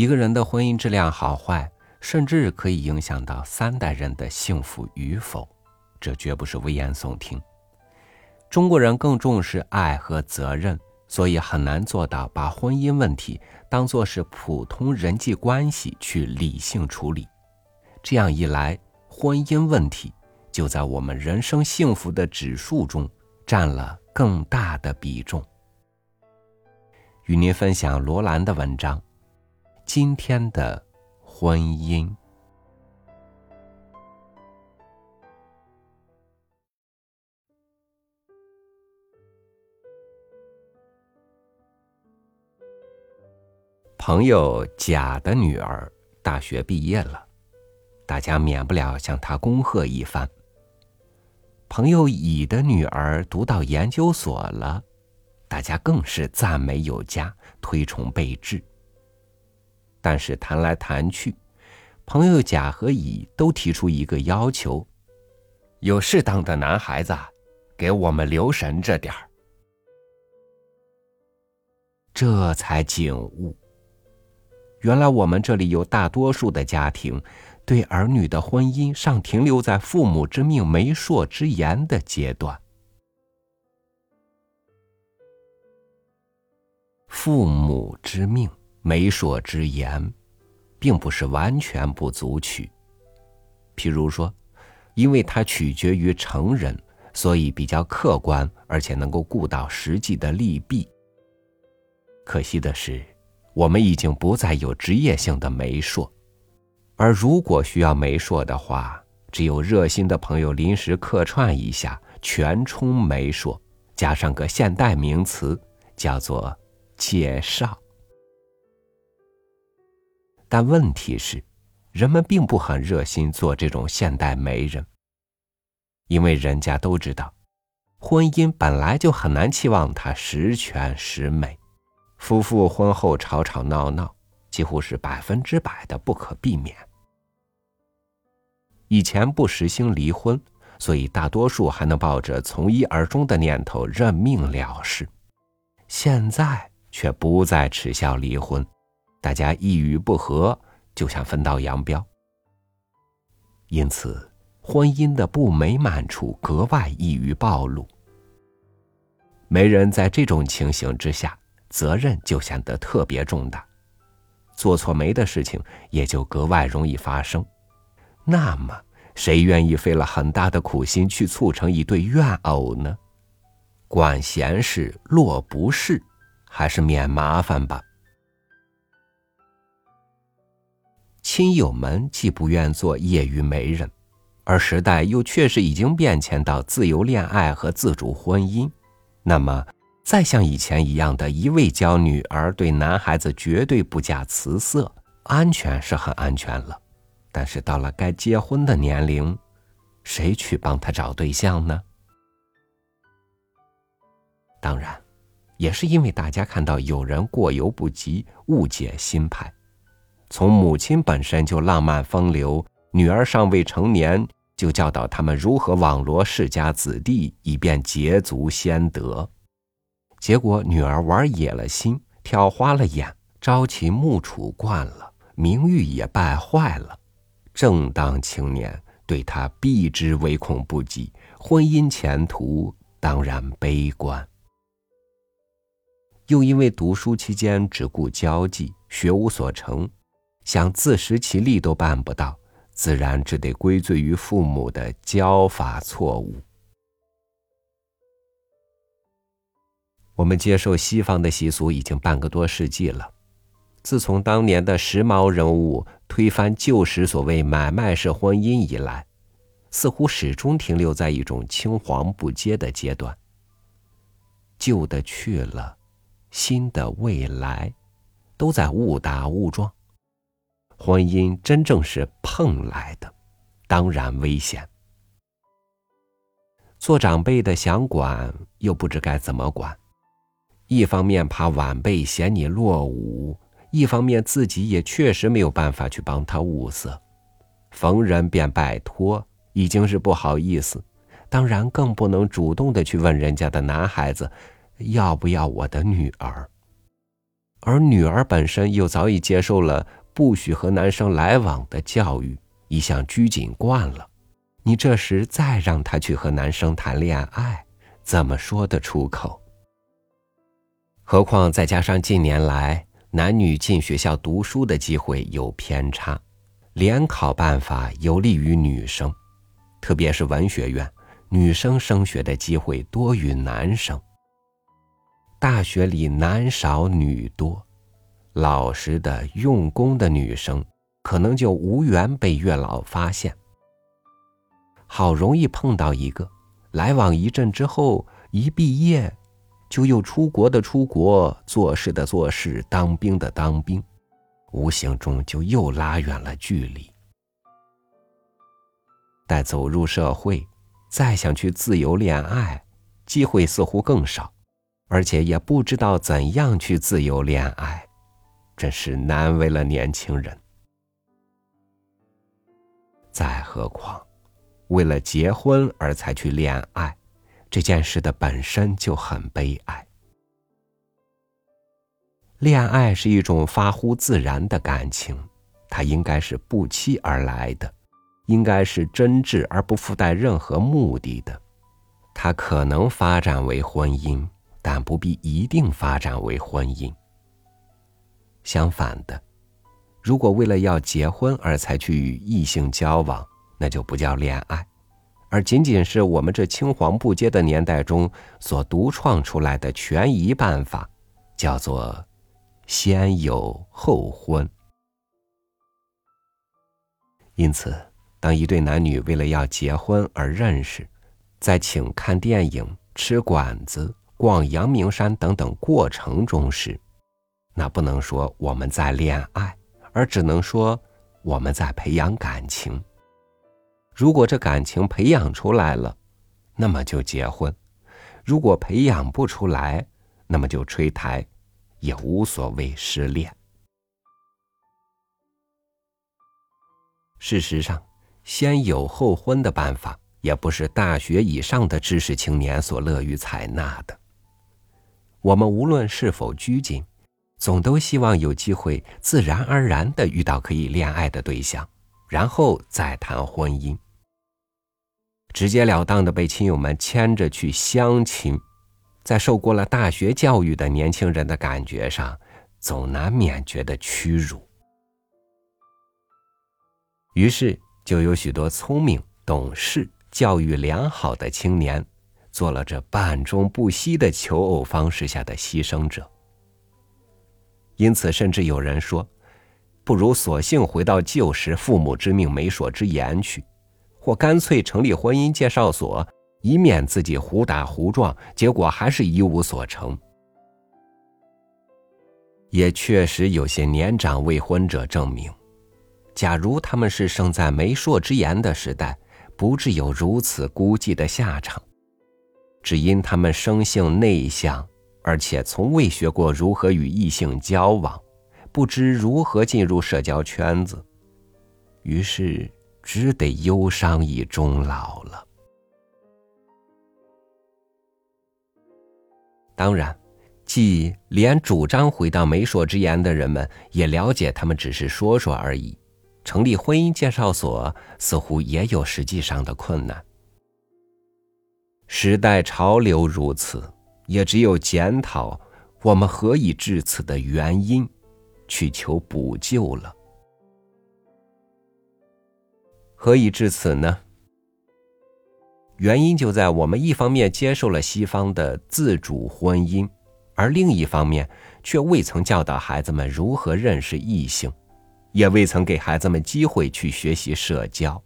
一个人的婚姻质量好坏，甚至可以影响到三代人的幸福与否，这绝不是危言耸听。中国人更重视爱和责任，所以很难做到把婚姻问题当作是普通人际关系去理性处理。这样一来，婚姻问题就在我们人生幸福的指数中占了更大的比重。与您分享罗兰的文章：今天的婚姻。朋友甲的女儿大学毕业了，大家免不了向他恭贺一番。朋友乙的女儿读到研究所了，大家更是赞美有加，推崇备至。但是谈来谈去，朋友甲和乙都提出一个要求：有适当的男孩子，给我们留神着点儿。这才醒悟。原来我们这里有大多数的家庭，对儿女的婚姻尚停留在父母之命、媒妁之言的阶段。父母之命、媒妁之言，并不是完全不足取。譬如说，因为它取决于成人，所以比较客观，而且能够顾到实际的利弊。可惜的是。我们已经不再有职业性的媒妁，而如果需要媒妁的话，只有热心的朋友临时客串一下，全充媒妁，加上个现代名词，叫做介绍。但问题是，人们并不很热心做这种现代媒人，因为人家都知道，婚姻本来就很难期望它十全十美。夫妇婚后吵吵闹闹，几乎是百分之百的不可避免。以前不实行离婚，所以大多数还能抱着从一而终的念头认命了事。现在却不再耻笑离婚，大家一语不合就想分道扬镳。因此，婚姻的不美满处格外易于暴露。没人在这种情形之下。责任就显得特别重大，做错媒的事情也就格外容易发生。那么，谁愿意费了很大的苦心去促成一对怨偶呢？管闲事，落不是，还是免麻烦吧。亲友们既不愿做业余媒人，而时代又确实已经变迁到自由恋爱和自主婚姻，那么。再像以前一样的一味教女儿对男孩子绝对不假辞色，安全是很安全了，但是到了该结婚的年龄，谁去帮他找对象呢？当然，也是因为大家看到有人过犹不及，误解心派，从母亲本身就浪漫风流，女儿尚未成年就教导他们如何网罗世家子弟，以便捷足先得。结果女儿玩野了心，挑花了眼，朝秦暮楚惯了，名誉也败坏了。正当青年对她避之唯恐不及，婚姻前途当然悲观。又因为读书期间只顾交际，学无所成，想自食其力都办不到，自然只得归罪于父母的教法错误。我们接受西方的习俗已经半个多世纪了。自从当年的时髦人物推翻旧时所谓买卖式婚姻以来，似乎始终停留在一种青黄不接的阶段。旧的去了，新的未来，都在误打误撞。婚姻真正是碰来的，当然危险。做长辈的想管，又不知该怎么管。一方面怕晚辈嫌你落伍，一方面自己也确实没有办法去帮他物色，逢人便拜托，已经是不好意思，当然更不能主动的去问人家的男孩子要不要我的女儿。而女儿本身又早已接受了不许和男生来往的教育，一向拘谨惯了，你这时再让他去和男生谈恋爱，怎么说得出口？何况再加上近年来男女进学校读书的机会有偏差，联考办法有利于女生，特别是文学院，女生升学的机会多于男生。大学里男少女多，老实的用功的女生可能就无缘被月老发现。好容易碰到一个，来往一阵之后，一毕业，就又出国的出国，做事的做事，当兵的当兵，无形中就又拉远了距离。待走入社会，再想去自由恋爱，机会似乎更少。而且也不知道怎样去自由恋爱，真是难为了年轻人。再何况，为了结婚而才去恋爱，这件事的本身就很悲哀。恋爱是一种发乎自然的感情，它应该是不期而来的，应该是真挚而不附带任何目的的，它可能发展为婚姻。但不必一定发展为婚姻。相反的，如果为了要结婚而才去与异性交往，那就不叫恋爱，而仅仅是我们这青黄不接的年代中所独创出来的权宜办法，叫做“先有后婚”。因此，当一对男女为了要结婚而认识，在请看电影、吃馆子。逛阳明山等等过程中时，那不能说我们在恋爱，而只能说我们在培养感情。如果这感情培养出来了，那么就结婚；如果培养不出来，那么就吹台，也无所谓失恋。事实上，先有后婚的办法，也不是大学以上的知识青年所乐于采纳的。我们无论是否拘谨，总都希望有机会自然而然的遇到可以恋爱的对象，然后再谈婚姻。直截了当的被亲友们牵着去相亲，在受过了大学教育的年轻人的感觉上，总难免觉得屈辱。于是，就有许多聪明、懂事、教育良好的青年。做了这半中不息的求偶方式下的牺牲者，因此，甚至有人说，不如索性回到旧时父母之命、媒妁之言去，或干脆成立婚姻介绍所，以免自己胡打胡撞，结果还是一无所成。也确实有些年长未婚者证明，假如他们是生在媒妁之言的时代，不至有如此孤寂的下场。只因他们生性内向，而且从未学过如何与异性交往，不知如何进入社交圈子，于是只得忧伤以终老了。当然，既连主张回到媒妁之言的人们也了解，他们只是说说而已。成立婚姻介绍所，似乎也有实际上的困难。时代潮流如此，也只有检讨我们何以至此的原因，去求补救了。何以至此呢？原因就在我们一方面接受了西方的自主婚姻，而另一方面却未曾教导孩子们如何认识异性，也未曾给孩子们机会去学习社交。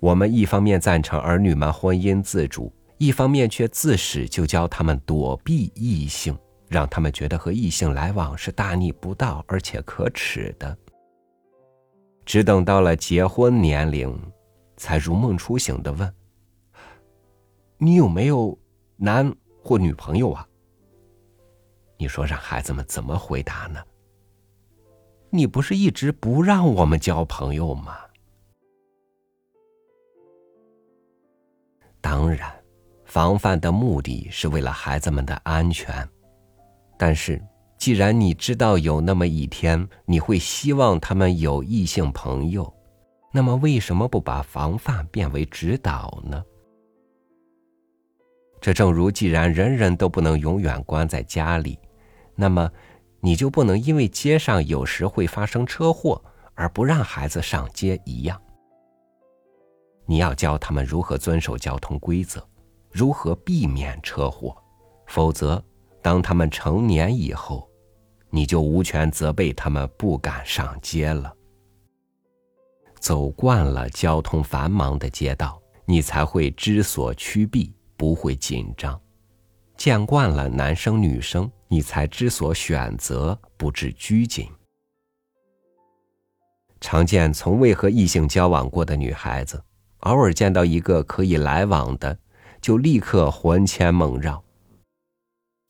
我们一方面赞成儿女们婚姻自主，一方面却自始就教他们躲避异性，让他们觉得和异性来往是大逆不道而且可耻的。只等到了结婚年龄，才如梦初醒的问：“你有没有男或女朋友啊？”你说让孩子们怎么回答呢？你不是一直不让我们交朋友吗？当然，防范的目的是为了孩子们的安全。但是，既然你知道有那么一天你会希望他们有异性朋友，那么为什么不把防范变为指导呢？这正如，既然人人都不能永远关在家里，那么你就不能因为街上有时会发生车祸而不让孩子上街一样。你要教他们如何遵守交通规则，如何避免车祸，否则，当他们成年以后，你就无权责备他们不敢上街了。走惯了交通繁忙的街道，你才会知所趋避。不会紧张，见惯了男生女生，你才知所选择，不致拘谨。常见从未和异性交往过的女孩子，偶尔见到一个可以来往的，就立刻魂牵梦绕。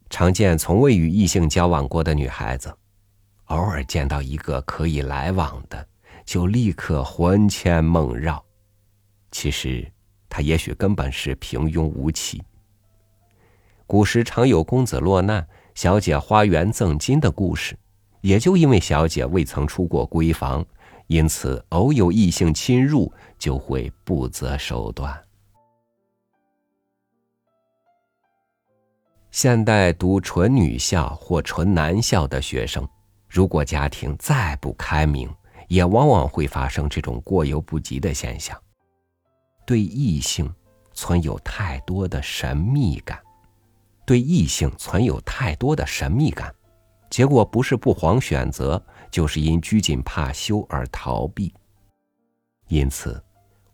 常见从未与异性交往过的女孩子，偶尔见到一个可以来往的，就立刻魂牵梦绕。其实。他也许根本是平庸无奇。古时常有公子落难，小姐花园赠金的故事，也就因为小姐未曾出过闺房，因此偶有异性侵入，就会不择手段。现代读纯女校或纯男校的学生，如果家庭再不开明，也往往会发生这种过犹不及的现象。对异性存有太多的神秘感，对异性存有太多的神秘感，结果不是不遑选择，就是因拘谨怕羞而逃避。因此，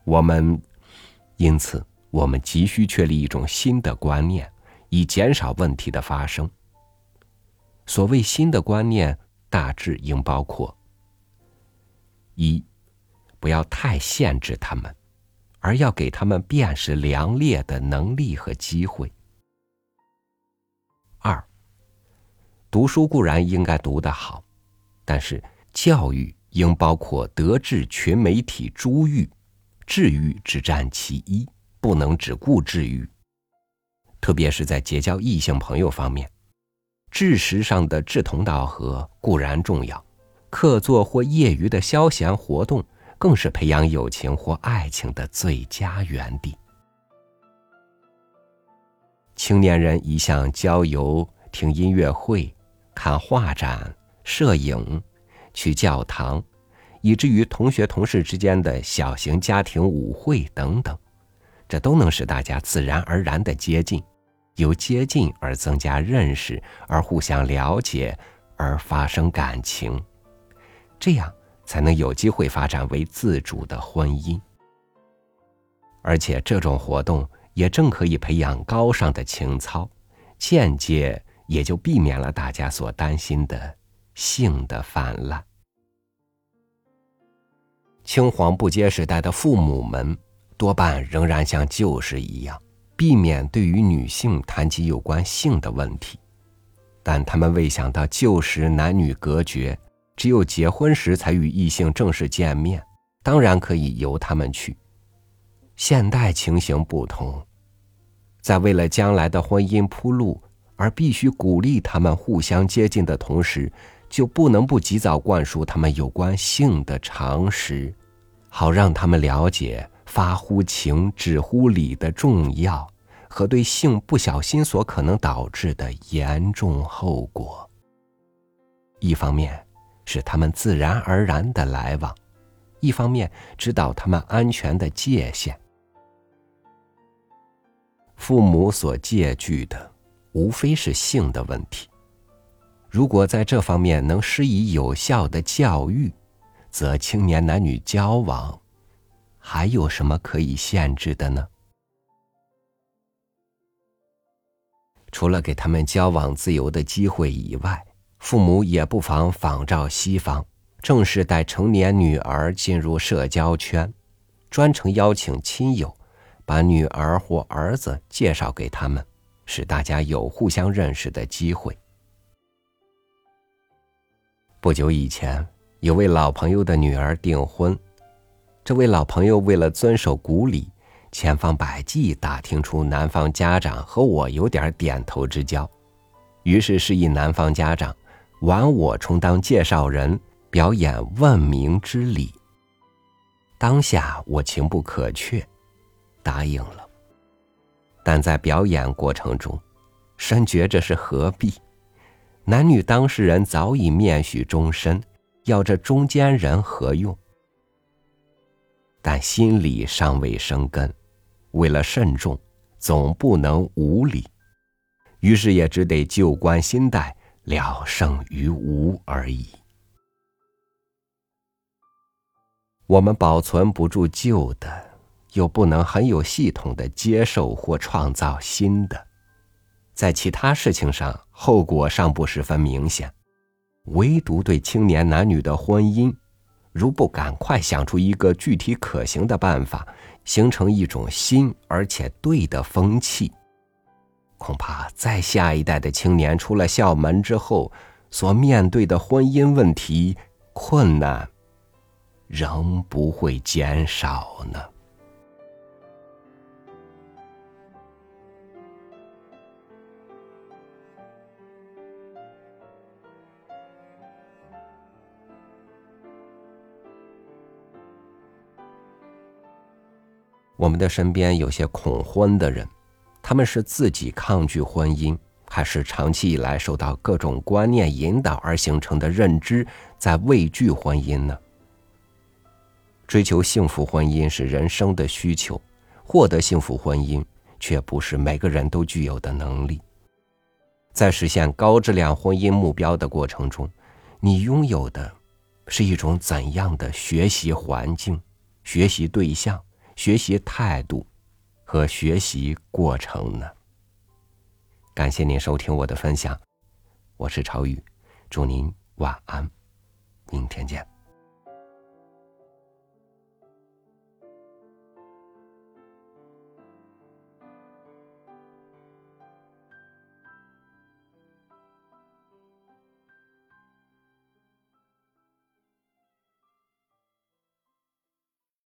我们，因此我们急需确立一种新的观念，以减少问题的发生。所谓新的观念，大致应包括：一，不要太限制他们。而要给他们辨识良劣的能力和机会。二，读书固然应该读得好，但是教育应包括德智群媒体诸育，智育只占其一，不能只顾智育。特别是在结交异性朋友方面，知识上的志同道合固然重要，客作或业余的消闲活动。更是培养友情或爱情的最佳园地。青年人一向郊游、听音乐会、看画展、摄影、去教堂，以至于同学同事之间的小型家庭舞会等等，这都能使大家自然而然的接近，由接近而增加认识，而互相了解，而发生感情，这样。才能有机会发展为自主的婚姻，而且这种活动也正可以培养高尚的情操，间接也就避免了大家所担心的性的泛滥。青黄不接时代的父母们多半仍然像旧时一样，避免对于女性谈及有关性的问题，但他们未想到旧时男女隔绝。只有结婚时才与异性正式见面，当然可以由他们去。现代情形不同，在为了将来的婚姻铺路而必须鼓励他们互相接近的同时，就不能不及早灌输他们有关性的常识，好让他们了解发乎情止乎礼的重要和对性不小心所可能导致的严重后果。一方面。是他们自然而然的来往，一方面指导他们安全的界限。父母所借据的，无非是性的问题。如果在这方面能施以有效的教育，则青年男女交往，还有什么可以限制的呢？除了给他们交往自由的机会以外，父母也不妨仿照西方，正式带成年女儿进入社交圈，专程邀请亲友，把女儿或儿子介绍给他们，使大家有互相认识的机会。不久以前，有位老朋友的女儿订婚，这位老朋友为了遵守古礼，千方百计打听出男方家长和我有点点头之交。于是示意男方家长，玩我充当介绍人，表演问名之礼。当下我情不可却，答应了。但在表演过程中，深觉这是何必？男女当事人早已面许终身，要这中间人何用？但心里尚未生根，为了慎重，总不能无礼，于是也只得旧观新戴，了胜于无而已。我们保存不住旧的，又不能很有系统的接受或创造新的，在其他事情上后果尚不十分明显，唯独对青年男女的婚姻。如不赶快想出一个具体可行的办法，形成一种新而且对的风气，恐怕在下一代的青年出了校门之后，所面对的婚姻问题困难，仍不会减少呢。我们的身边有些恐婚的人，他们是自己抗拒婚姻，还是长期以来受到各种观念引导而形成的认知在畏惧婚姻呢？追求幸福婚姻是人生的需求，获得幸福婚姻却不是每个人都具有的能力。在实现高质量婚姻目标的过程中，你拥有的是一种怎样的学习环境、学习对象？学习态度和学习过程呢？感谢您收听我的分享，我是朝宇，祝您晚安，明天见。